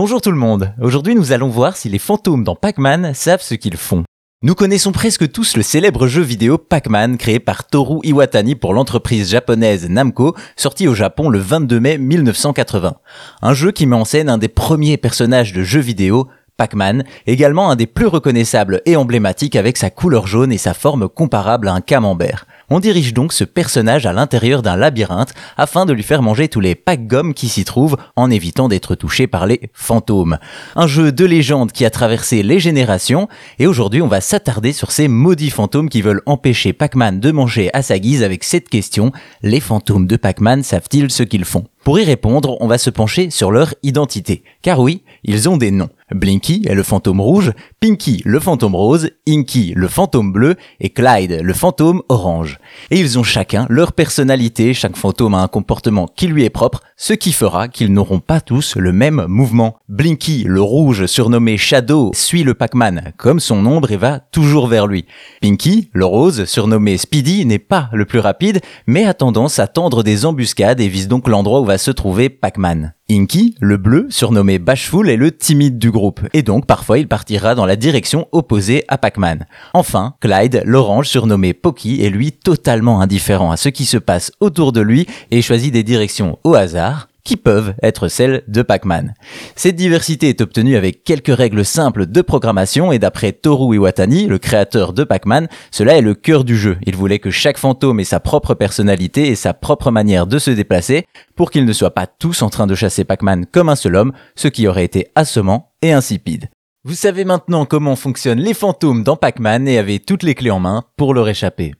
Bonjour tout le monde, aujourd'hui nous allons voir si les fantômes dans Pac-Man savent ce qu'ils font. Nous connaissons presque tous le célèbre jeu vidéo Pac-Man créé par Toru Iwatani pour l'entreprise japonaise Namco, sorti au Japon le 22 mai 1980. Un jeu qui met en scène un des premiers personnages de jeux vidéo, Pac-Man, également un des plus reconnaissables et emblématiques avec sa couleur jaune et sa forme comparable à un camembert. On dirige donc ce personnage à l'intérieur d'un labyrinthe afin de lui faire manger tous les pack-gommes qui s'y trouvent en évitant d'être touché par les fantômes. Un jeu de légende qui a traversé les générations et aujourd'hui on va s'attarder sur ces maudits fantômes qui veulent empêcher Pac-Man de manger à sa guise avec cette question, les fantômes de Pac-Man savent-ils ce qu'ils font? Pour y répondre, on va se pencher sur leur identité. Car oui, ils ont des noms. Blinky est le fantôme rouge, Pinky le fantôme rose, Inky le fantôme bleu et Clyde le fantôme orange. Et ils ont chacun leur personnalité, chaque fantôme a un comportement qui lui est propre, ce qui fera qu'ils n'auront pas tous le même mouvement. Blinky, le rouge surnommé Shadow, suit le Pac-Man comme son ombre et va toujours vers lui. Pinky, le rose surnommé Speedy, n'est pas le plus rapide, mais a tendance à tendre des embuscades et vise donc l'endroit où va se trouver Pac-Man. Inky, le bleu, surnommé Bashful, est le timide du groupe, et donc parfois il partira dans la direction opposée à Pac-Man. Enfin, Clyde, l'orange, surnommé Pocky, est lui totalement indifférent à ce qui se passe autour de lui et choisit des directions au hasard, qui peuvent être celles de Pac-Man. Cette diversité est obtenue avec quelques règles simples de programmation et d'après Toru Iwatani, le créateur de Pac-Man, cela est le cœur du jeu. Il voulait que chaque fantôme ait sa propre personnalité et sa propre manière de se déplacer pour qu'ils ne soient pas tous en train de chasser Pac-Man comme un seul homme, ce qui aurait été assommant et insipide. Vous savez maintenant comment fonctionnent les fantômes dans Pac-Man et avez toutes les clés en main pour leur échapper.